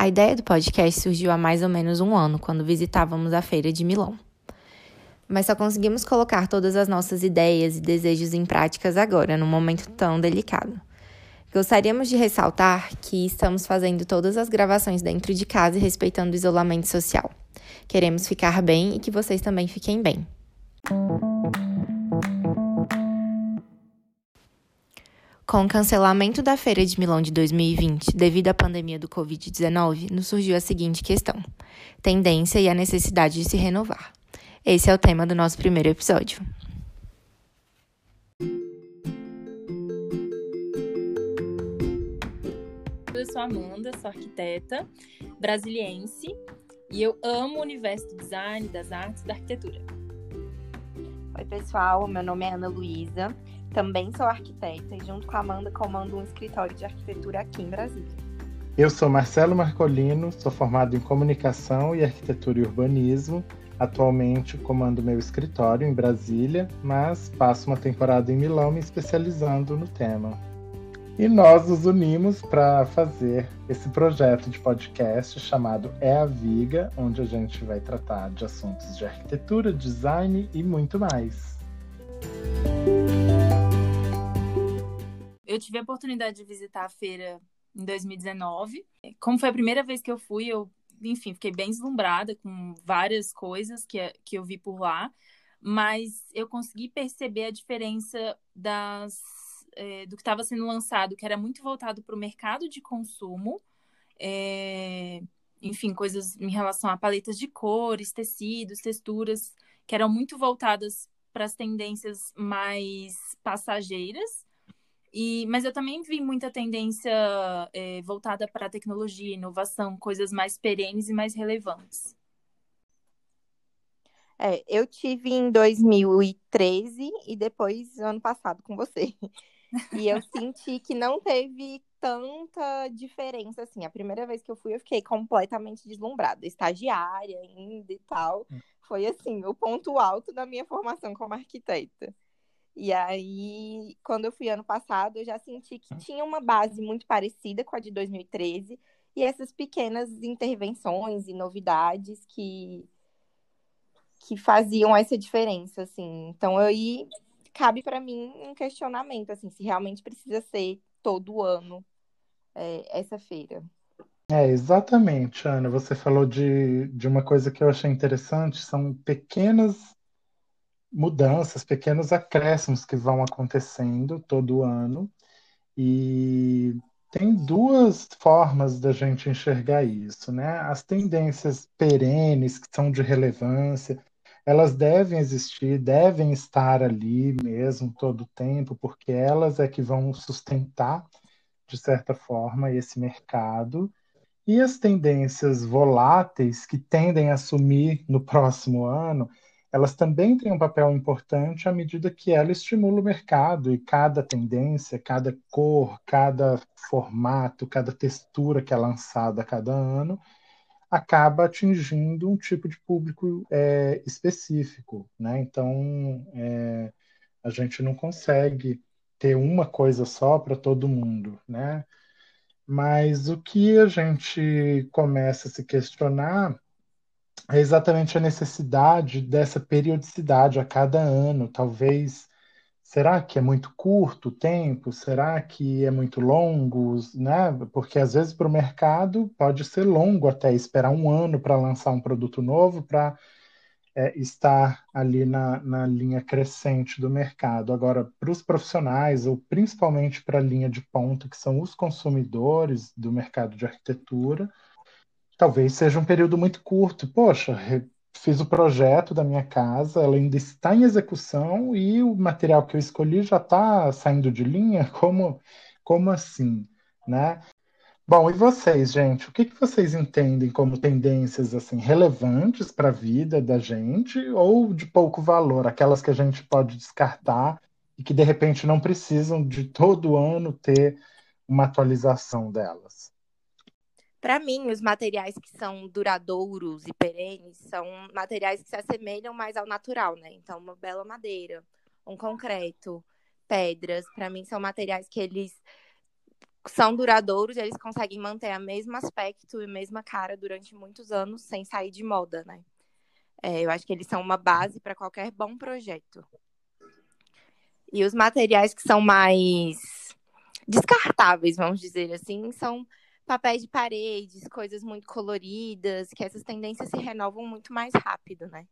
A ideia do podcast surgiu há mais ou menos um ano, quando visitávamos a feira de Milão. Mas só conseguimos colocar todas as nossas ideias e desejos em práticas agora, num momento tão delicado. Gostaríamos de ressaltar que estamos fazendo todas as gravações dentro de casa e respeitando o isolamento social. Queremos ficar bem e que vocês também fiquem bem. Com o cancelamento da Feira de Milão de 2020 devido à pandemia do Covid-19, nos surgiu a seguinte questão: tendência e a necessidade de se renovar. Esse é o tema do nosso primeiro episódio. Eu sou Amanda, sou arquiteta brasiliense e eu amo o universo do design, das artes e da arquitetura. Oi, pessoal, meu nome é Ana Luísa, também sou arquiteta e junto com a Amanda comando um escritório de arquitetura aqui em Brasília. Eu sou Marcelo Marcolino, sou formado em comunicação e arquitetura e urbanismo. Atualmente comando meu escritório em Brasília, mas passo uma temporada em Milão me especializando no tema. E nós nos unimos para fazer esse projeto de podcast chamado É a Viga, onde a gente vai tratar de assuntos de arquitetura, design e muito mais. Eu tive a oportunidade de visitar a feira em 2019. Como foi a primeira vez que eu fui, eu, enfim, fiquei bem deslumbrada com várias coisas que, que eu vi por lá, mas eu consegui perceber a diferença das, é, do que estava sendo lançado, que era muito voltado para o mercado de consumo, é, enfim, coisas em relação a paletas de cores, tecidos, texturas, que eram muito voltadas para as tendências mais passageiras e, mas eu também vi muita tendência é, voltada para a tecnologia, inovação, coisas mais perenes e mais relevantes. É, eu tive em 2013 e depois ano passado com você. E eu senti que não teve tanta diferença assim. A primeira vez que eu fui, eu fiquei completamente deslumbrada, estagiária ainda e tal. Hum. Foi assim, o ponto alto da minha formação como arquiteta. E aí, quando eu fui ano passado, eu já senti que tinha uma base muito parecida com a de 2013 e essas pequenas intervenções e novidades que que faziam essa diferença, assim. Então aí cabe para mim um questionamento, assim, se realmente precisa ser todo ano é, essa feira. É, exatamente, Ana. Você falou de, de uma coisa que eu achei interessante, são pequenas mudanças, pequenos acréscimos que vão acontecendo todo ano. E tem duas formas da gente enxergar isso, né? As tendências perenes, que são de relevância, elas devem existir, devem estar ali mesmo todo o tempo, porque elas é que vão sustentar, de certa forma, esse mercado. E as tendências voláteis, que tendem a sumir no próximo ano, elas também têm um papel importante à medida que ela estimula o mercado e cada tendência, cada cor, cada formato, cada textura que é lançada a cada ano acaba atingindo um tipo de público é, específico, né? Então é, a gente não consegue ter uma coisa só para todo mundo, né? Mas o que a gente começa a se questionar é exatamente a necessidade dessa periodicidade a cada ano. Talvez, será que é muito curto o tempo? Será que é muito longo? Né? Porque às vezes para o mercado pode ser longo até esperar um ano para lançar um produto novo, para é, estar ali na, na linha crescente do mercado. Agora, para os profissionais, ou principalmente para a linha de ponta, que são os consumidores do mercado de arquitetura, talvez seja um período muito curto. Poxa, fiz o projeto da minha casa, ela ainda está em execução e o material que eu escolhi já está saindo de linha? Como, como assim, né? Bom, e vocês, gente? O que, que vocês entendem como tendências assim relevantes para a vida da gente ou de pouco valor, aquelas que a gente pode descartar e que de repente não precisam de todo ano ter uma atualização delas? Para mim, os materiais que são duradouros e perenes são materiais que se assemelham mais ao natural, né? Então, uma bela madeira, um concreto, pedras, para mim são materiais que eles são duradouros, eles conseguem manter o mesmo aspecto e a mesma cara durante muitos anos sem sair de moda, né? É, eu acho que eles são uma base para qualquer bom projeto. E os materiais que são mais descartáveis, vamos dizer assim, são papéis de paredes, coisas muito coloridas, que essas tendências se renovam muito mais rápido, né?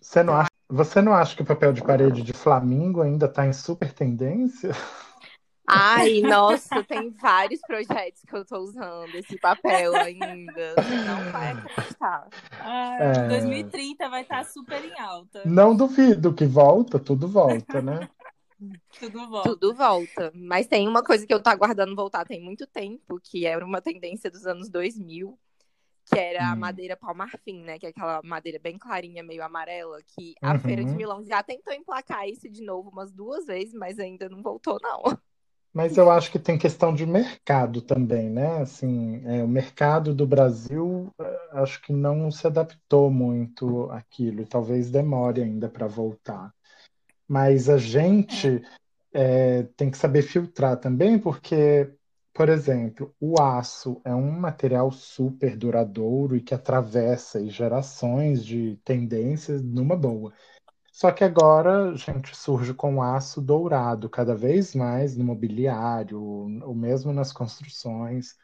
Você não acha, você não acha que o papel de parede de Flamingo ainda está em super tendência? Ai, nossa, tem vários projetos que eu estou usando esse papel ainda. Não vai acreditar. Ai, é... 2030 vai estar tá super em alta. Não duvido que volta, tudo volta, né? Tudo volta. Tudo volta. Mas tem uma coisa que eu tô aguardando voltar tem muito tempo, que era uma tendência dos anos 2000, que era hum. a madeira palmarfim, né? Que é aquela madeira bem clarinha, meio amarela, que a uhum. Feira de Milão já tentou emplacar isso de novo umas duas vezes, mas ainda não voltou, não. Mas eu acho que tem questão de mercado também, né? Assim, é, o mercado do Brasil é, acho que não se adaptou muito àquilo, e talvez demore ainda para voltar. Mas a gente é, tem que saber filtrar também, porque, por exemplo, o aço é um material super duradouro e que atravessa gerações de tendências numa boa. Só que agora a gente surge com aço dourado cada vez mais no mobiliário, ou mesmo nas construções.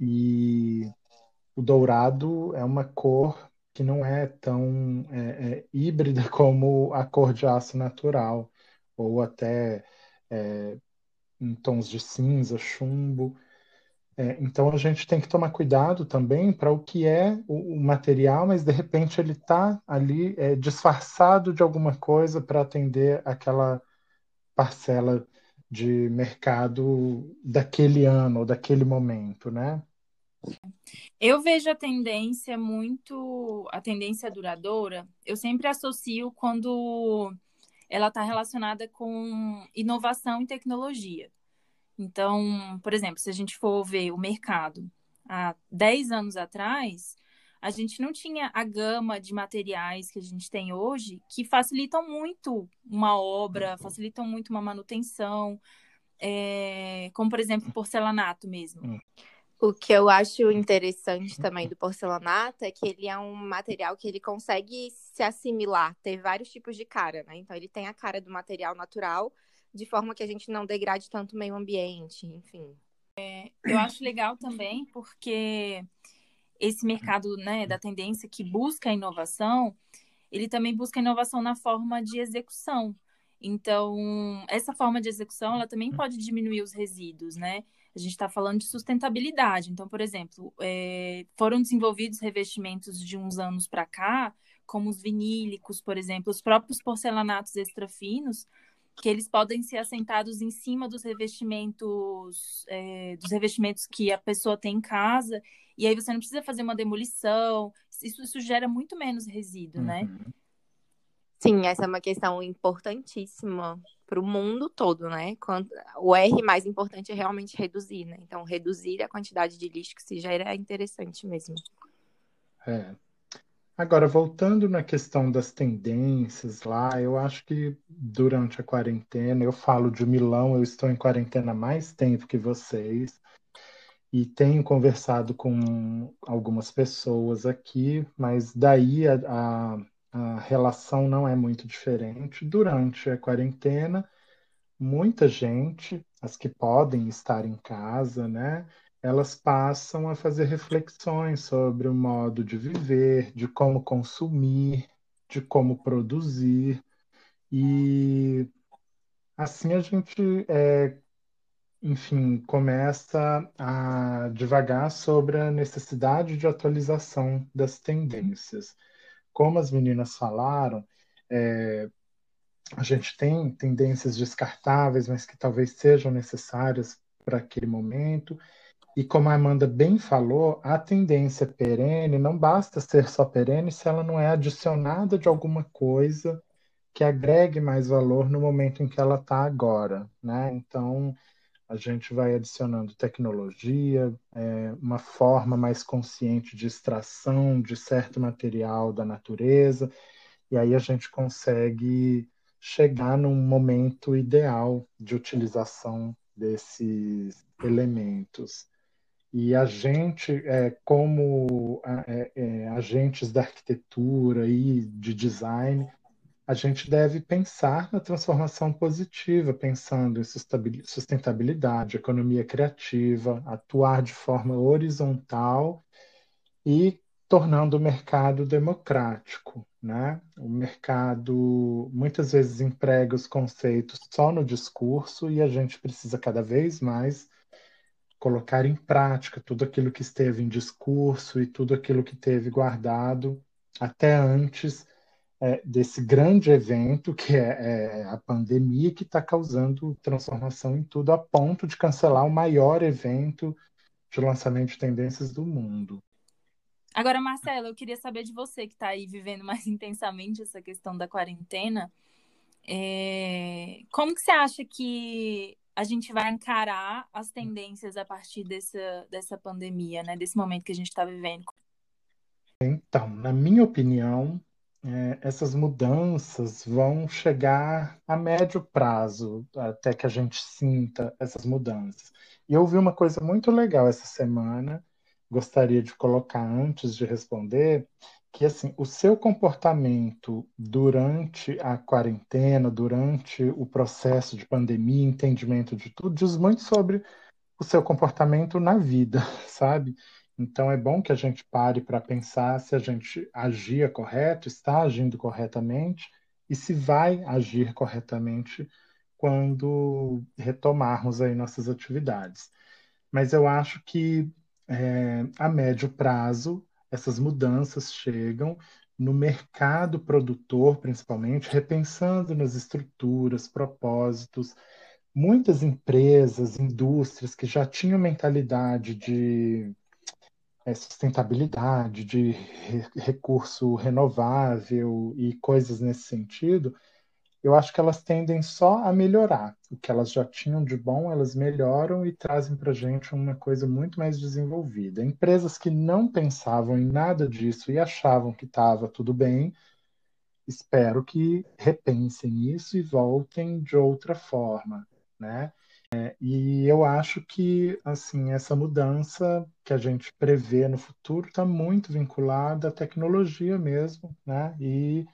E o dourado é uma cor que não é tão é, é, híbrida como a cor de aço natural, ou até é, em tons de cinza, chumbo. É, então a gente tem que tomar cuidado também para o que é o, o, material, mas de repente ele está ali é, disfarçado de alguma coisa para atender aquela parcela de mercado daquele ano ou daquele momento, né? Eu vejo a tendência muito, a tendência duradoura, eu sempre associo quando ela está relacionada com inovação e tecnologia. Então, por exemplo, se a gente for ver o mercado há 10 anos atrás, a gente não tinha a gama de materiais que a gente tem hoje que facilitam muito uma obra, facilitam muito uma manutenção, é, como por exemplo porcelanato mesmo. O que eu acho interessante também do porcelanato é que ele é um material que ele consegue se assimilar, ter vários tipos de cara, né? Então ele tem a cara do material natural, de forma que a gente não degrade tanto o meio ambiente, enfim. É, eu acho legal também porque esse mercado né, da tendência que busca a inovação, ele também busca inovação na forma de execução. Então, essa forma de execução, ela também pode diminuir os resíduos, né? A gente está falando de sustentabilidade. Então, por exemplo, é, foram desenvolvidos revestimentos de uns anos para cá, como os vinílicos, por exemplo, os próprios porcelanatos extra finos, que eles podem ser assentados em cima dos revestimentos, é, dos revestimentos que a pessoa tem em casa, e aí você não precisa fazer uma demolição. Isso, isso gera muito menos resíduo, né? uhum. né? Sim, essa é uma questão importantíssima para o mundo todo, né? O R mais importante é realmente reduzir, né? Então, reduzir a quantidade de lixo que se gera é interessante mesmo. É. Agora, voltando na questão das tendências lá, eu acho que durante a quarentena, eu falo de Milão, eu estou em quarentena mais tempo que vocês, e tenho conversado com algumas pessoas aqui, mas daí a, a a relação não é muito diferente. Durante a quarentena, muita gente, as que podem estar em casa, né, elas passam a fazer reflexões sobre o modo de viver, de como consumir, de como produzir. E assim a gente, é, enfim, começa a devagar sobre a necessidade de atualização das tendências como as meninas falaram, é, a gente tem tendências descartáveis, mas que talvez sejam necessárias para aquele momento. E como a Amanda bem falou, a tendência perene não basta ser só perene se ela não é adicionada de alguma coisa que agregue mais valor no momento em que ela está agora, né? Então, a gente vai adicionando tecnologia, é, uma forma mais consciente de extração de certo material da natureza, e aí a gente consegue chegar num momento ideal de utilização desses elementos. E a gente, é, como é, é, agentes da arquitetura e de design, a gente deve pensar na transformação positiva, pensando em sustentabilidade, economia criativa, atuar de forma horizontal e tornando o mercado democrático, né? O mercado muitas vezes emprega os conceitos só no discurso e a gente precisa cada vez mais colocar em prática tudo aquilo que esteve em discurso e tudo aquilo que teve guardado até antes é, desse grande evento que é, é a pandemia que está causando transformação em tudo a ponto de cancelar o maior evento de lançamento de tendências do mundo. Agora, Marcelo, eu queria saber de você que está aí vivendo mais intensamente essa questão da quarentena. É... Como que você acha que a gente vai encarar as tendências a partir dessa, dessa pandemia, né? Desse momento que a gente está vivendo? Então, na minha opinião, é, essas mudanças vão chegar a médio prazo, até que a gente sinta essas mudanças. E eu ouvi uma coisa muito legal essa semana, gostaria de colocar antes de responder, que assim, o seu comportamento durante a quarentena, durante o processo de pandemia, entendimento de tudo, diz muito sobre o seu comportamento na vida, sabe? Então é bom que a gente pare para pensar se a gente agia correto, está agindo corretamente e se vai agir corretamente quando retomarmos aí nossas atividades. Mas eu acho que é, a médio prazo, essas mudanças chegam no mercado produtor, principalmente, repensando nas estruturas, propósitos. Muitas empresas, indústrias que já tinham mentalidade de é, sustentabilidade, de re recurso renovável e coisas nesse sentido, eu acho que elas tendem só a melhorar. O que elas já tinham de bom, elas melhoram e trazem para a gente uma coisa muito mais desenvolvida. Empresas que não pensavam em nada disso e achavam que estava tudo bem, espero que repensem isso e voltem de outra forma, né? É, e eu acho que assim essa mudança que a gente prevê no futuro está muito vinculada à tecnologia mesmo, né? E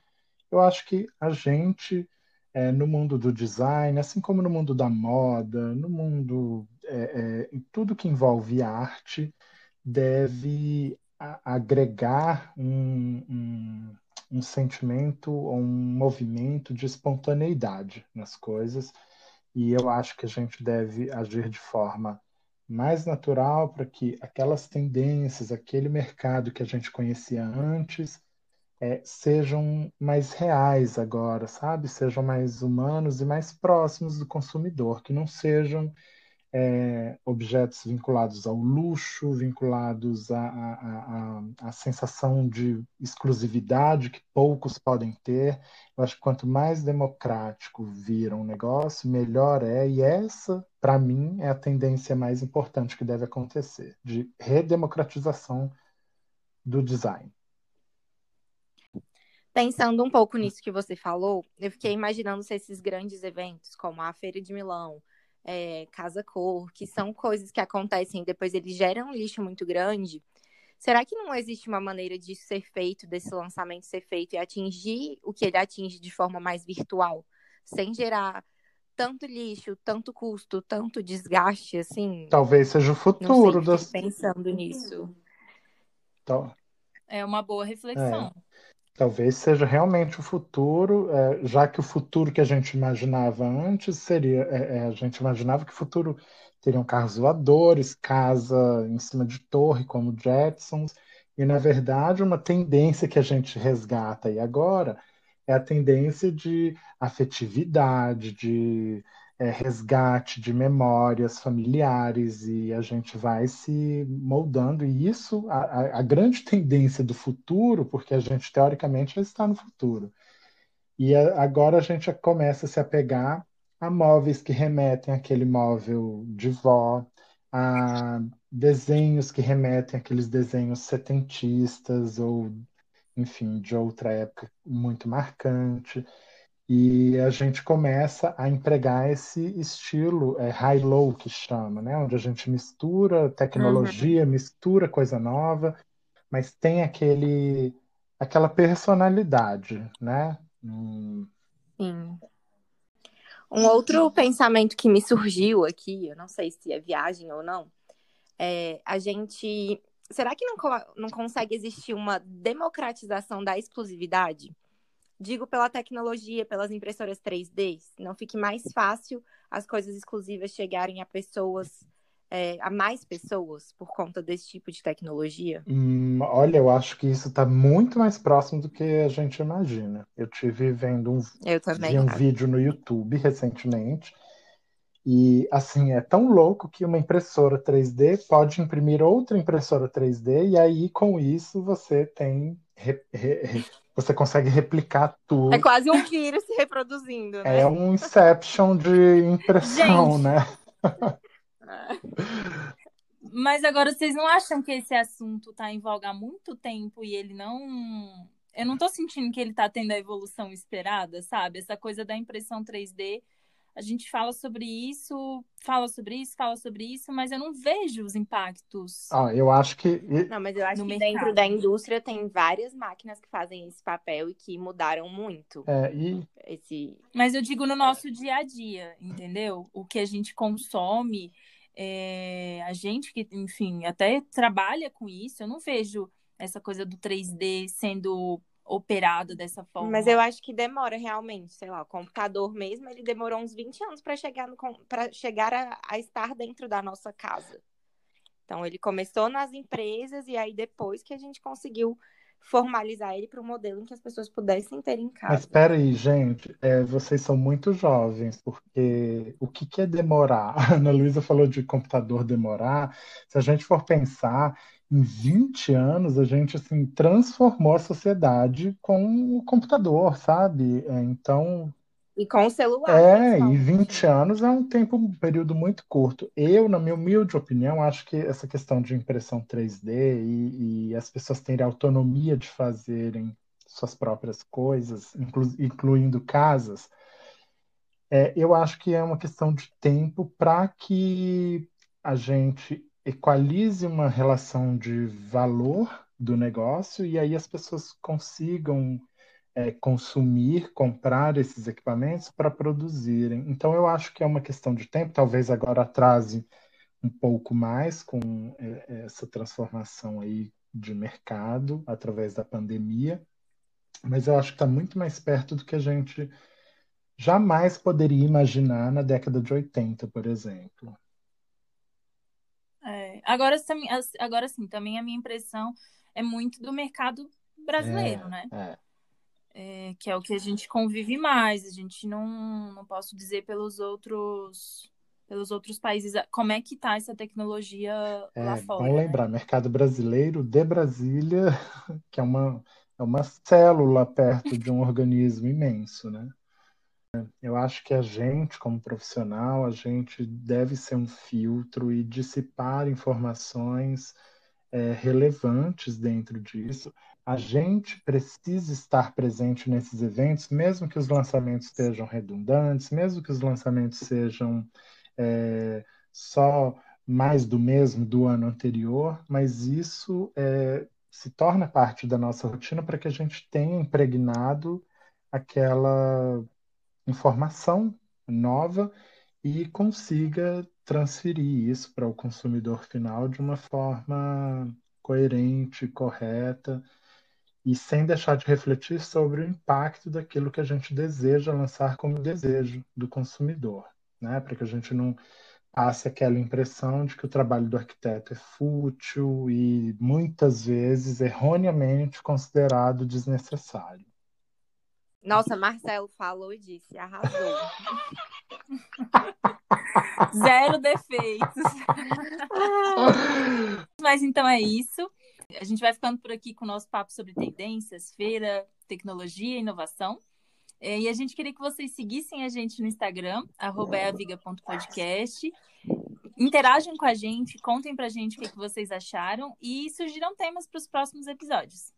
eu acho que a gente é, no mundo do design, assim como no mundo da moda, no mundo, é, é, tudo que envolve arte, deve a, agregar um, um, um sentimento ou um movimento de espontaneidade nas coisas. E eu acho que a gente deve agir de forma mais natural para que aquelas tendências, aquele mercado que a gente conhecia antes, é, sejam mais reais agora, sabe? Sejam mais humanos e mais próximos do consumidor, que não sejam é, objetos vinculados ao luxo, vinculados à, à, sensação de exclusividade que poucos podem ter. Eu acho que quanto mais democrático vira um negócio, melhor é, e essa, para mim, é a tendência mais importante que deve acontecer, de redemocratização do design. Pensando um pouco nisso que você falou, eu fiquei imaginando se esses grandes eventos, como a Feira de Milão, é, Casa Cor, que são coisas que acontecem e depois eles geram um lixo muito grande. Será que não existe uma maneira de ser feito, desse lançamento ser feito e atingir o que ele atinge de forma mais virtual, sem gerar tanto lixo, tanto custo, tanto desgaste, assim? Talvez seja o futuro não sei, das... pensando nisso. Então... É uma boa reflexão. É. Talvez seja realmente o futuro, é, já que o futuro que a gente imaginava antes seria. É, é, a gente imaginava que o futuro teriam carros voadores, casa em cima de torre, como Jetsons, e na verdade uma tendência que a gente resgata aí agora é a tendência de afetividade, de é, resgate de memórias familiares e a gente vai se moldando. E isso, a, a, grande tendência do futuro, porque a gente teoricamente já está no futuro. E a, agora a gente começa a se apegar a móveis que remetem àquele móvel de vó, a desenhos que remetem àqueles desenhos setentistas ou, enfim, de outra época muito marcante. E a gente começa a empregar esse estilo é, high-low que chama, né? Onde a gente mistura tecnologia, uhum. mistura coisa nova, mas tem aquele, aquela personalidade, né? Hum. Sim. Um outro pensamento que me surgiu aqui, eu não sei se é viagem ou não, é a gente. Será que não, não consegue existir uma democratização da exclusividade? Digo pela tecnologia, pelas impressoras 3D, não fique mais fácil as coisas exclusivas chegarem a pessoas, é, a mais pessoas por conta desse tipo de tecnologia? Hum, olha, eu acho que isso está muito mais próximo do que a gente imagina. Eu tive vendo um, eu também, vi um vídeo no YouTube recentemente e assim, é tão louco que uma impressora 3D pode imprimir outra impressora 3D, e aí com isso você tem. Re, re, você consegue replicar tudo. É quase um vírus se reproduzindo, né? É um Inception de impressão, Gente. né? Mas agora vocês não acham que esse assunto está em voga há muito tempo e ele não. Eu não estou sentindo que ele está tendo a evolução esperada, sabe? Essa coisa da impressão 3D a gente fala sobre isso, fala sobre isso, fala sobre isso, mas eu não vejo os impactos. Ah, eu acho que. Não, mas eu acho que mercado. dentro da indústria tem várias máquinas que fazem esse papel e que mudaram muito. É, e... esse... Mas eu digo no nosso dia a dia, entendeu? O que a gente consome, é... a gente que, enfim, até trabalha com isso, eu não vejo essa coisa do 3D sendo operado dessa forma. Mas eu acho que demora realmente, sei lá, o computador mesmo, ele demorou uns 20 anos para chegar, no, chegar a, a estar dentro da nossa casa. Então, ele começou nas empresas e aí depois que a gente conseguiu formalizar ele para um modelo em que as pessoas pudessem ter em casa. Mas espera aí, gente, é, vocês são muito jovens, porque o que, que é demorar? A Ana Luísa falou de computador demorar. Se a gente for pensar, em 20 anos a gente assim transformou a sociedade com o computador, sabe? É, então e com o celular. É, e 20 anos é um tempo, um período muito curto. Eu, na minha humilde opinião, acho que essa questão de impressão 3D e, e as pessoas terem autonomia de fazerem suas próprias coisas, inclu, incluindo casas, é, eu acho que é uma questão de tempo para que a gente equalize uma relação de valor do negócio e aí as pessoas consigam é, consumir, comprar esses equipamentos para produzirem. Então, eu acho que é uma questão de tempo, talvez agora atrase um pouco mais com é, essa transformação aí de mercado através da pandemia, mas eu acho que está muito mais perto do que a gente jamais poderia imaginar na década de 80, por exemplo. Agora, agora sim, também a minha impressão é muito do mercado brasileiro, é, né? É. É, que é o que a gente convive mais. A gente não, não posso dizer pelos outros pelos outros países como é que tá essa tecnologia é, lá fora. Vamos né? lembrar, mercado brasileiro de Brasília, que é uma, é uma célula perto de um organismo imenso, né? Eu acho que a gente, como profissional, a gente deve ser um filtro e dissipar informações é, relevantes dentro disso. A gente precisa estar presente nesses eventos, mesmo que os lançamentos estejam redundantes, mesmo que os lançamentos sejam é, só mais do mesmo do ano anterior, mas isso é, se torna parte da nossa rotina para que a gente tenha impregnado aquela informação nova e consiga transferir isso para o consumidor final de uma forma coerente, correta e sem deixar de refletir sobre o impacto daquilo que a gente deseja lançar como desejo do consumidor, né? Para que a gente não passe aquela impressão de que o trabalho do arquiteto é fútil e muitas vezes erroneamente considerado desnecessário. Nossa, Marcelo falou e disse, arrasou. Zero defeitos. Mas então é isso. A gente vai ficando por aqui com o nosso papo sobre tendências, feira, tecnologia e inovação. É, e a gente queria que vocês seguissem a gente no Instagram, eaviga.podcast. Interajam com a gente, contem pra gente o que, que vocês acharam e sugiram temas para os próximos episódios.